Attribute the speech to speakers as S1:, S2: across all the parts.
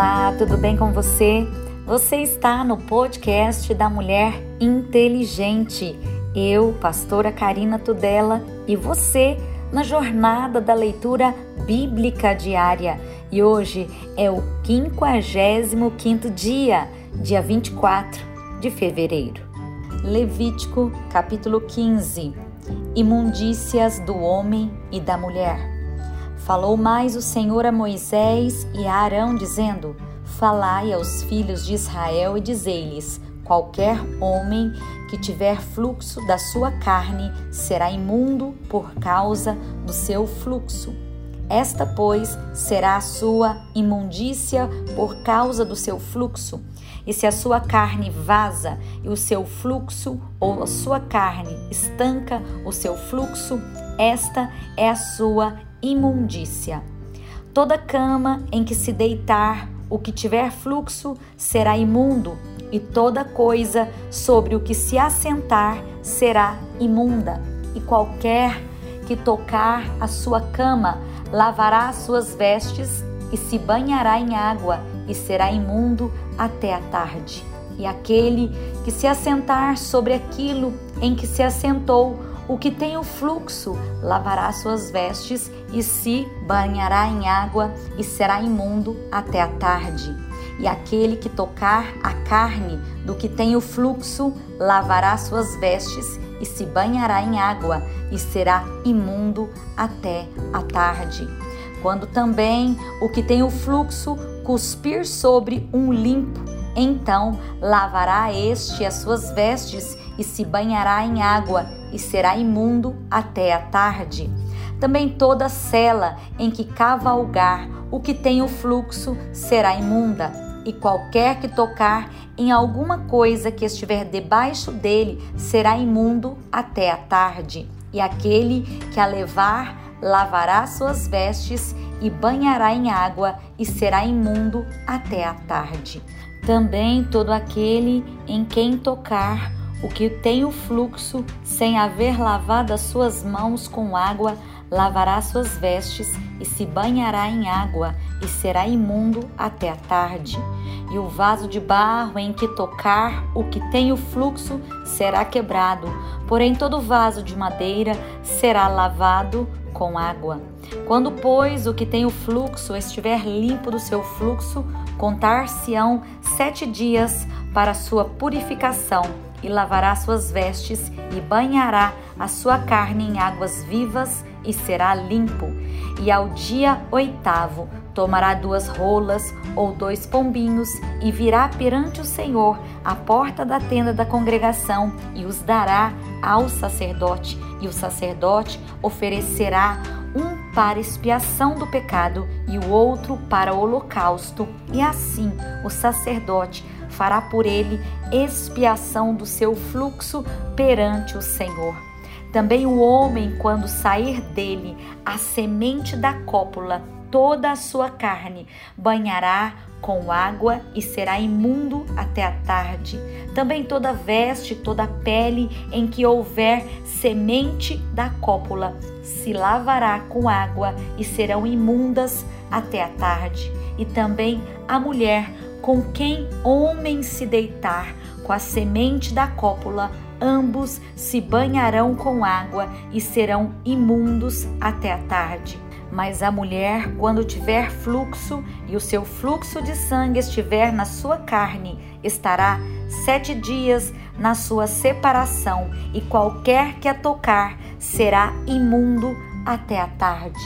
S1: Olá, tudo bem com você? Você está no podcast da Mulher Inteligente. Eu, pastora Karina Tudela, e você na jornada da leitura bíblica diária. E hoje é o 55 dia, dia 24 de fevereiro. Levítico, capítulo 15. Imundícias do homem e da mulher. Falou mais o Senhor a Moisés e a Arão, dizendo: Falai aos filhos de Israel e dizei-lhes: Qualquer homem que tiver fluxo da sua carne será imundo por causa do seu fluxo. Esta, pois, será a sua imundícia por causa do seu fluxo. E se a sua carne vaza e o seu fluxo, ou a sua carne estanca o seu fluxo, esta é a sua imundícia. Toda cama em que se deitar o que tiver fluxo será imundo, e toda coisa sobre o que se assentar será imunda, e qualquer que tocar a sua cama lavará as suas vestes e se banhará em água e será imundo até a tarde. E aquele que se assentar sobre aquilo em que se assentou o que tem o fluxo lavará suas vestes e se banhará em água e será imundo até a tarde. E aquele que tocar a carne do que tem o fluxo lavará suas vestes e se banhará em água e será imundo até a tarde. Quando também o que tem o fluxo cuspir sobre um limpo, então lavará este as suas vestes e se banhará em água e será imundo até a tarde. Também toda cela em que cavalgar o que tem o fluxo será imunda, e qualquer que tocar em alguma coisa que estiver debaixo dele será imundo até a tarde. E aquele que a levar lavará suas vestes e banhará em água e será imundo até a tarde. Também todo aquele em quem tocar o que tem o fluxo, sem haver lavado as suas mãos com água, lavará suas vestes e se banhará em água e será imundo até a tarde. E o vaso de barro em que tocar o que tem o fluxo será quebrado, porém todo vaso de madeira será lavado com água. Quando, pois, o que tem o fluxo estiver limpo do seu fluxo, contar-se-ão sete dias para sua purificação e lavará suas vestes e banhará a sua carne em águas vivas e será limpo. E ao dia oitavo tomará duas rolas ou dois pombinhos e virá perante o Senhor à porta da tenda da congregação e os dará ao sacerdote. E o sacerdote oferecerá um para expiação do pecado e o outro para o holocausto. E assim o sacerdote fará por ele expiação do seu fluxo perante o Senhor. Também o homem, quando sair dele a semente da cópula, toda a sua carne, banhará com água e será imundo até a tarde. Também toda veste, toda pele em que houver semente da cópula, se lavará com água e serão imundas até a tarde. E também a mulher, com quem homem se deitar com a semente da cópula, ambos se banharão com água e serão imundos até a tarde. Mas a mulher, quando tiver fluxo e o seu fluxo de sangue estiver na sua carne, estará sete dias na sua separação, e qualquer que a tocar será imundo até a tarde.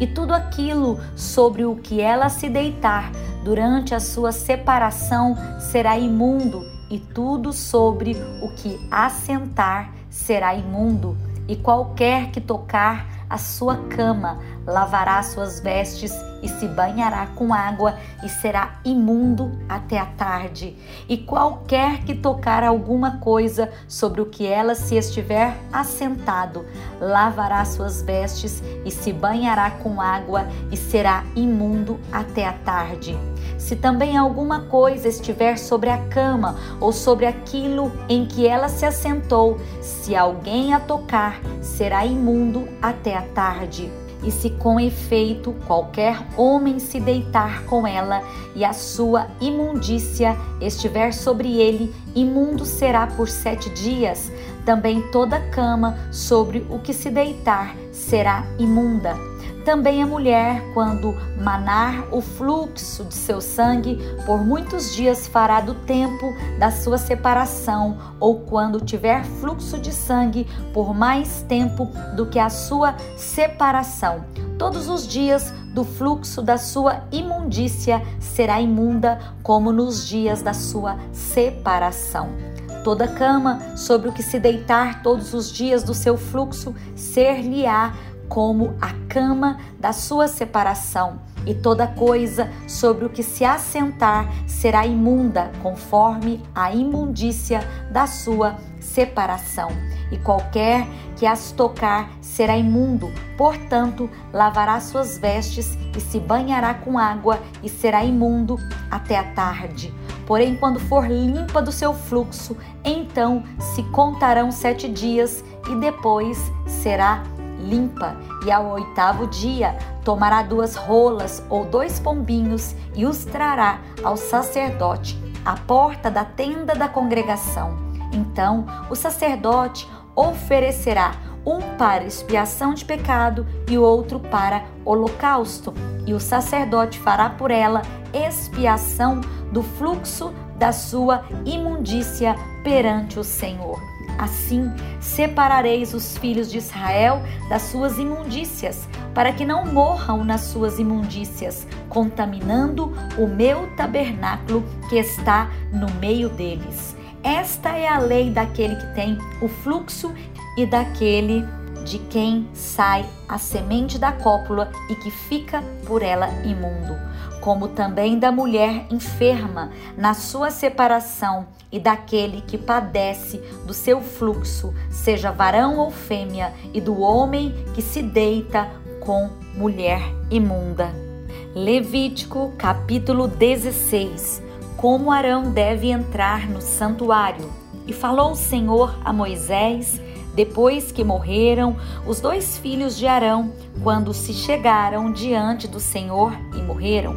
S1: E tudo aquilo sobre o que ela se deitar durante a sua separação será imundo, e tudo sobre o que assentar será imundo, e qualquer que tocar a sua cama, lavará suas vestes e se banhará com água e será imundo até a tarde. E qualquer que tocar alguma coisa sobre o que ela se estiver assentado, lavará suas vestes e se banhará com água e será imundo até a tarde. Se também alguma coisa estiver sobre a cama ou sobre aquilo em que ela se assentou, se alguém a tocar, será imundo até a tarde. E se com efeito qualquer homem se deitar com ela e a sua imundícia estiver sobre ele, imundo será por sete dias. Também toda cama sobre o que se deitar será imunda. Também a mulher, quando manar o fluxo de seu sangue, por muitos dias fará do tempo da sua separação, ou quando tiver fluxo de sangue por mais tempo do que a sua separação. Todos os dias do fluxo da sua imundícia será imunda, como nos dias da sua separação. Toda cama sobre o que se deitar todos os dias do seu fluxo ser-lhe-á como a cama da sua separação, e toda coisa sobre o que se assentar será imunda, conforme a imundícia da sua separação. E qualquer que as tocar será imundo, portanto, lavará suas vestes e se banhará com água e será imundo até a tarde. Porém, quando for limpa do seu fluxo, então se contarão sete dias e depois será limpa, e ao oitavo dia tomará duas rolas ou dois pombinhos e os trará ao sacerdote à porta da tenda da congregação. Então o sacerdote oferecerá um para expiação de pecado e o outro para holocausto, e o sacerdote fará por ela expiação do fluxo da sua imundícia perante o Senhor. Assim separareis os filhos de Israel das suas imundícias, para que não morram nas suas imundícias, contaminando o meu tabernáculo que está no meio deles. Esta é a lei daquele que tem o fluxo e daquele de quem sai a semente da cópula e que fica por ela imundo, como também da mulher enferma na sua separação e daquele que padece do seu fluxo, seja varão ou fêmea, e do homem que se deita com mulher imunda. Levítico capítulo 16 Como Arão deve entrar no santuário. E falou o Senhor a Moisés depois que morreram os dois filhos de Arão, quando se chegaram diante do Senhor e morreram.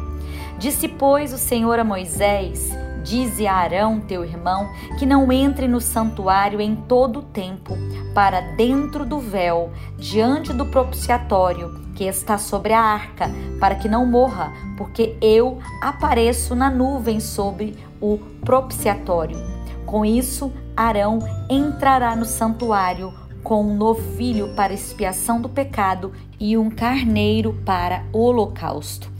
S1: Disse, pois, o Senhor a Moisés: Dize a Arão, teu irmão, que não entre no santuário em todo o tempo, para dentro do véu, diante do propiciatório que está sobre a arca, para que não morra, porque eu apareço na nuvem sobre o propiciatório. Com isso, Arão entrará no santuário com um novilho para expiação do pecado e um carneiro para holocausto.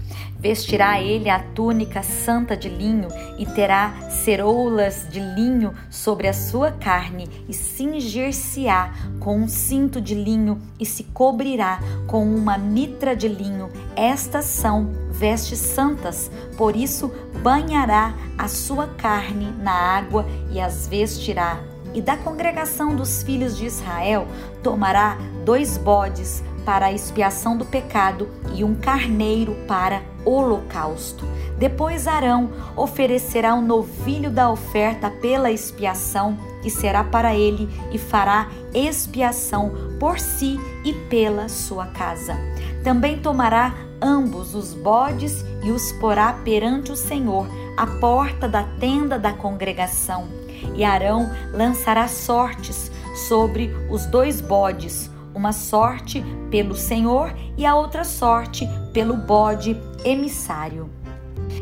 S1: Vestirá ele a túnica santa de linho e terá ceroulas de linho sobre a sua carne e cingir-se-á com um cinto de linho e se cobrirá com uma mitra de linho. Estas são vestes santas, por isso banhará a sua carne na água e as vestirá. E da congregação dos filhos de Israel tomará dois bodes para a expiação do pecado e um carneiro para holocausto. Depois Arão oferecerá um novilho da oferta pela expiação, que será para ele, e fará expiação por si e pela sua casa. Também tomará ambos os bodes e os porá perante o Senhor, à porta da tenda da congregação. E Arão lançará sortes sobre os dois bodes, uma sorte pelo Senhor e a outra sorte pelo bode emissário.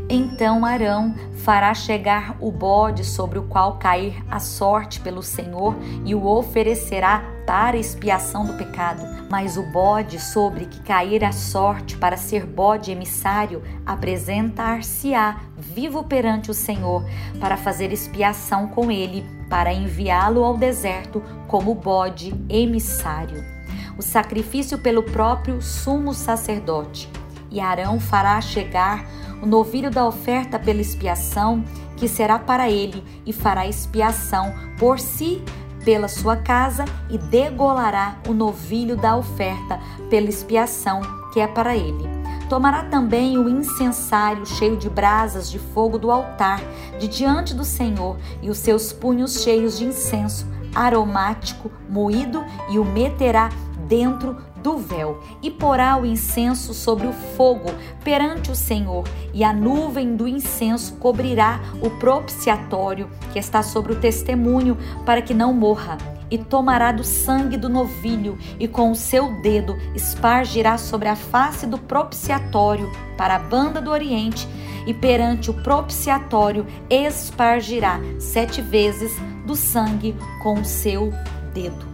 S1: Então Arão fará chegar o bode sobre o qual cair a sorte pelo Senhor e o oferecerá para expiação do pecado. Mas o bode sobre que cair a sorte para ser bode emissário apresentar-se-á vivo perante o Senhor para fazer expiação com ele, para enviá-lo ao deserto como bode emissário o sacrifício pelo próprio sumo sacerdote. E Arão fará chegar o novilho da oferta pela expiação, que será para ele, e fará expiação por si pela sua casa, e degolará o novilho da oferta pela expiação, que é para ele. Tomará também o incensário cheio de brasas de fogo do altar, de diante do Senhor, e os seus punhos cheios de incenso aromático moído, e o meterá dentro do véu e porá o incenso sobre o fogo perante o Senhor, e a nuvem do incenso cobrirá o propiciatório que está sobre o testemunho, para que não morra. E tomará do sangue do novilho, e com o seu dedo espargirá sobre a face do propiciatório para a banda do oriente, e perante o propiciatório espargirá sete vezes do sangue com o seu dedo.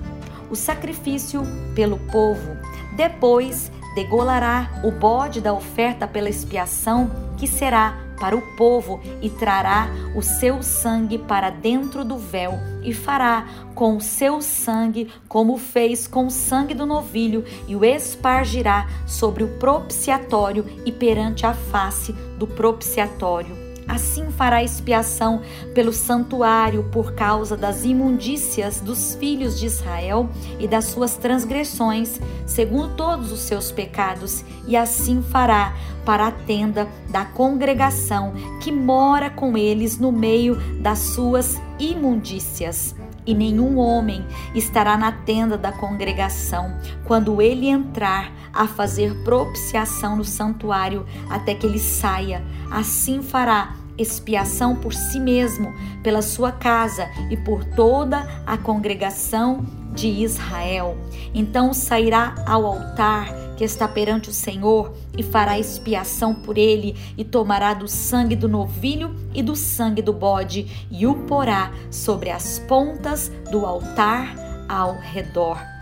S1: O sacrifício pelo povo. Depois degolará o bode da oferta pela expiação, que será para o povo, e trará o seu sangue para dentro do véu, e fará com o seu sangue como fez com o sangue do novilho, e o espargirá sobre o propiciatório e perante a face do propiciatório Assim fará expiação pelo santuário por causa das imundícias dos filhos de Israel e das suas transgressões, segundo todos os seus pecados, e assim fará para a tenda da congregação que mora com eles no meio das suas imundícias e nenhum homem estará na tenda da congregação quando ele entrar a fazer propiciação no santuário até que ele saia. Assim fará expiação por si mesmo, pela sua casa e por toda a congregação de Israel. Então sairá ao altar que está perante o Senhor e fará expiação por ele e tomará do sangue do novilho e do sangue do bode e o porá sobre as pontas do altar ao redor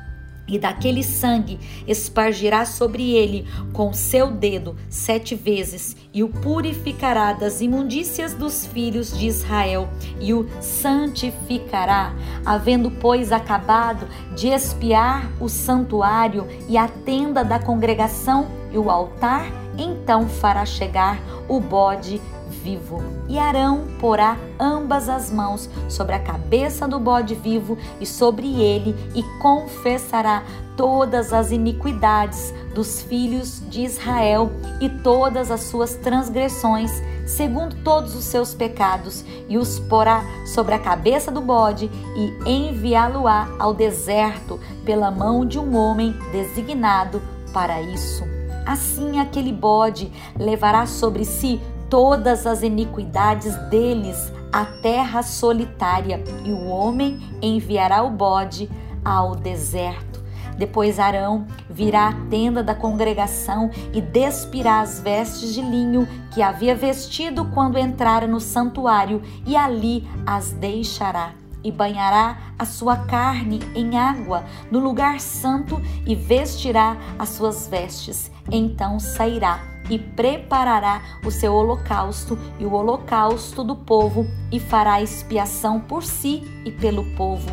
S1: e daquele sangue espargirá sobre ele com seu dedo sete vezes, e o purificará das imundícias dos filhos de Israel, e o santificará, havendo, pois, acabado de espiar o santuário e a tenda da congregação e o altar, então fará chegar o bode vivo. E Arão porá ambas as mãos sobre a cabeça do bode vivo e sobre ele, e confessará todas as iniquidades dos filhos de Israel e todas as suas transgressões, segundo todos os seus pecados, e os porá sobre a cabeça do bode e enviá-lo-á ao deserto pela mão de um homem designado para isso. Assim aquele bode levará sobre si todas as iniquidades deles à terra solitária, e o homem enviará o bode ao deserto. Depois Arão virá à tenda da congregação e despirá as vestes de linho que havia vestido quando entrara no santuário, e ali as deixará e banhará a sua carne em água no lugar santo e vestirá as suas vestes. Então sairá e preparará o seu holocausto e o holocausto do povo e fará expiação por si e pelo povo.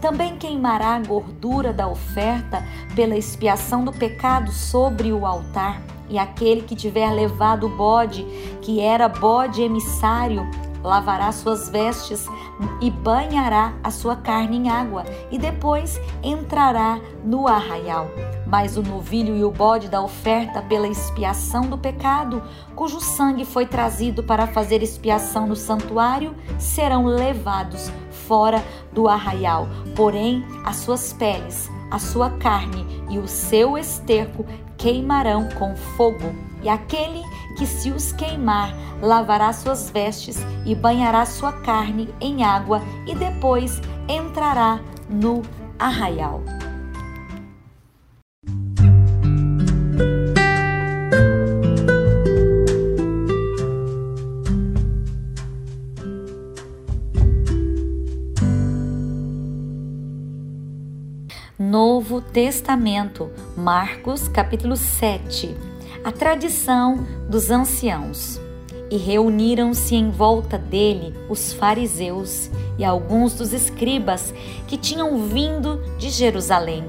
S1: Também queimará a gordura da oferta pela expiação do pecado sobre o altar. E aquele que tiver levado o bode, que era bode emissário, lavará suas vestes e banhará a sua carne em água, e depois entrará no arraial. Mas o novilho e o bode da oferta pela expiação do pecado, cujo sangue foi trazido para fazer expiação no santuário, serão levados fora do arraial. Porém, as suas peles, a sua carne e o seu esterco queimarão com fogo. E aquele que se os queimar, lavará suas vestes e banhará sua carne em água e depois entrará no arraial. Testamento, Marcos capítulo 7 a tradição dos anciãos. E reuniram-se em volta dele os fariseus e alguns dos escribas que tinham vindo de Jerusalém.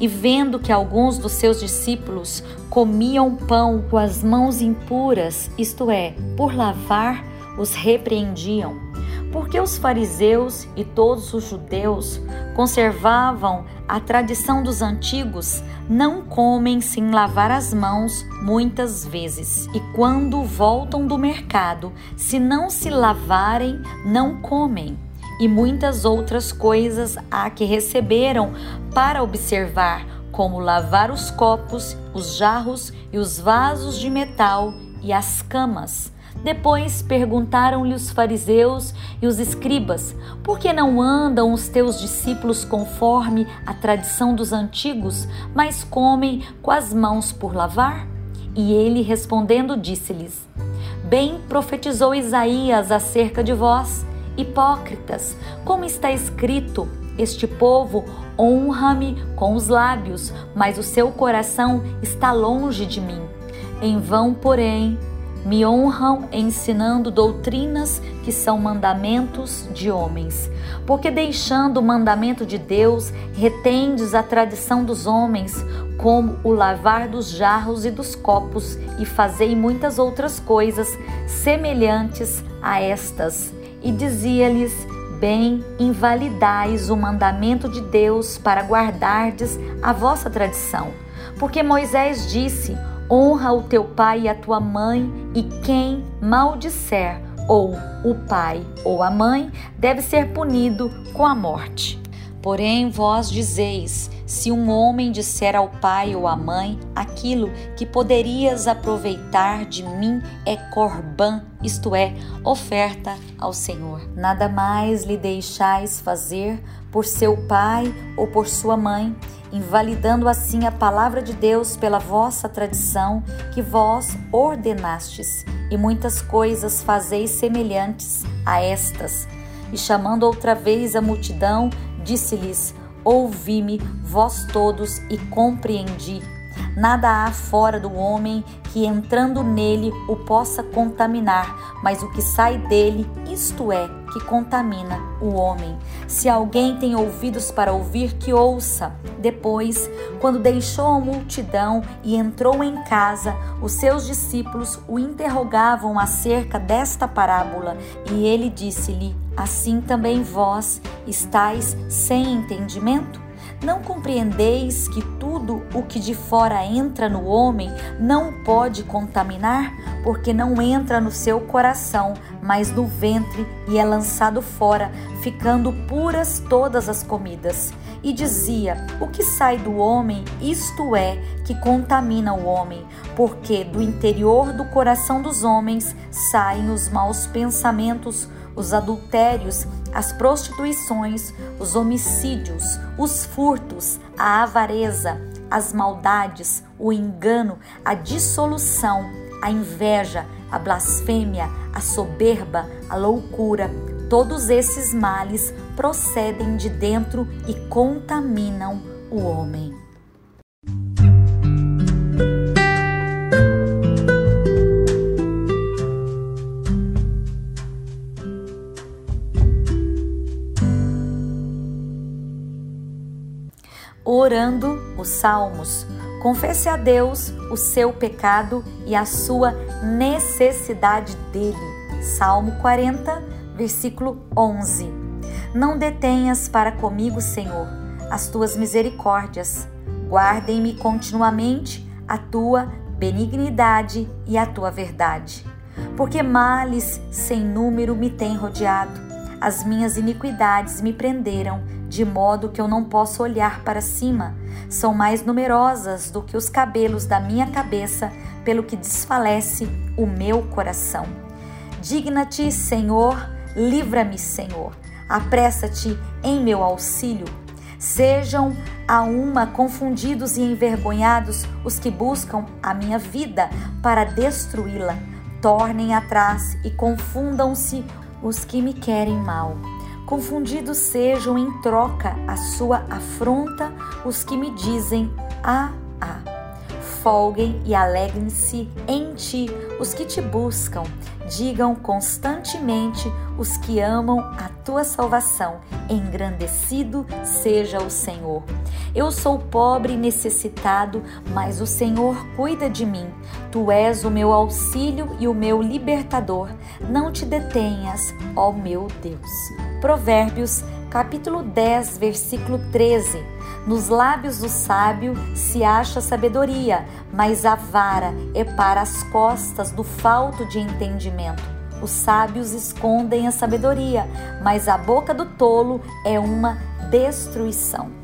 S1: E vendo que alguns dos seus discípulos comiam pão com as mãos impuras, isto é, por lavar, os repreendiam. Porque os fariseus e todos os judeus conservavam a tradição dos antigos não comem sem lavar as mãos muitas vezes, e quando voltam do mercado, se não se lavarem, não comem. E muitas outras coisas há que receberam para observar, como lavar os copos, os jarros e os vasos de metal e as camas. Depois perguntaram-lhe os fariseus e os escribas: Por que não andam os teus discípulos conforme a tradição dos antigos, mas comem com as mãos por lavar? E ele respondendo disse-lhes: Bem profetizou Isaías acerca de vós, hipócritas, como está escrito: Este povo honra-me com os lábios, mas o seu coração está longe de mim. Em vão, porém, me honram ensinando doutrinas que são mandamentos de homens. Porque deixando o mandamento de Deus, retendes a tradição dos homens, como o lavar dos jarros e dos copos, e fazei muitas outras coisas semelhantes a estas. E dizia-lhes: Bem, invalidais o mandamento de Deus para guardardes a vossa tradição. Porque Moisés disse: Honra o teu pai e a tua mãe, e quem maldisser ou o pai ou a mãe deve ser punido com a morte. Porém, vós dizeis: se um homem disser ao pai ou à mãe aquilo que poderias aproveitar de mim é corbã, isto é, oferta ao Senhor. Nada mais lhe deixais fazer por seu pai ou por sua mãe, invalidando assim a palavra de Deus pela vossa tradição que vós ordenastes, e muitas coisas fazeis semelhantes a estas. E chamando outra vez a multidão, disse-lhes: Ouvi-me, vós todos, e compreendi. Nada há fora do homem que entrando nele o possa contaminar, mas o que sai dele, isto é, que contamina o homem. Se alguém tem ouvidos para ouvir, que ouça. Depois, quando deixou a multidão e entrou em casa, os seus discípulos o interrogavam acerca desta parábola, e ele disse-lhe: Assim também vós estáis sem entendimento? Não compreendeis que tudo o que de fora entra no homem não pode contaminar, porque não entra no seu coração, mas no ventre e é lançado fora, ficando puras todas as comidas. E dizia: O que sai do homem, isto é, que contamina o homem, porque do interior do coração dos homens saem os maus pensamentos, os adultérios, as prostituições, os homicídios, os furtos, a avareza, as maldades, o engano, a dissolução, a inveja, a blasfêmia, a soberba, a loucura. Todos esses males procedem de dentro e contaminam o homem. Orando os salmos. Confesse a Deus o seu pecado e a sua necessidade dele. Salmo 40, versículo 11. Não detenhas para comigo, Senhor, as tuas misericórdias. Guardem-me continuamente a tua benignidade e a tua verdade. Porque males sem número me têm rodeado, as minhas iniquidades me prenderam de modo que eu não posso olhar para cima. São mais numerosas do que os cabelos da minha cabeça, pelo que desfalece o meu coração. Digna-te, Senhor, livra-me, Senhor. Apressa-te em meu auxílio. Sejam a uma confundidos e envergonhados os que buscam a minha vida para destruí-la. Tornem atrás e confundam-se os que me querem mal. Confundidos sejam em troca a sua afronta os que me dizem ah, ah. Folguem e alegrem-se em ti os que te buscam. Digam constantemente os que amam a tua salvação. Engrandecido seja o Senhor. Eu sou pobre e necessitado, mas o Senhor cuida de mim. Tu és o meu auxílio e o meu libertador. Não te detenhas, ó meu Deus. Provérbios, capítulo 10, versículo 13. Nos lábios do sábio se acha sabedoria, mas a vara é para as costas do falto de entendimento. Os sábios escondem a sabedoria, mas a boca do tolo é uma destruição.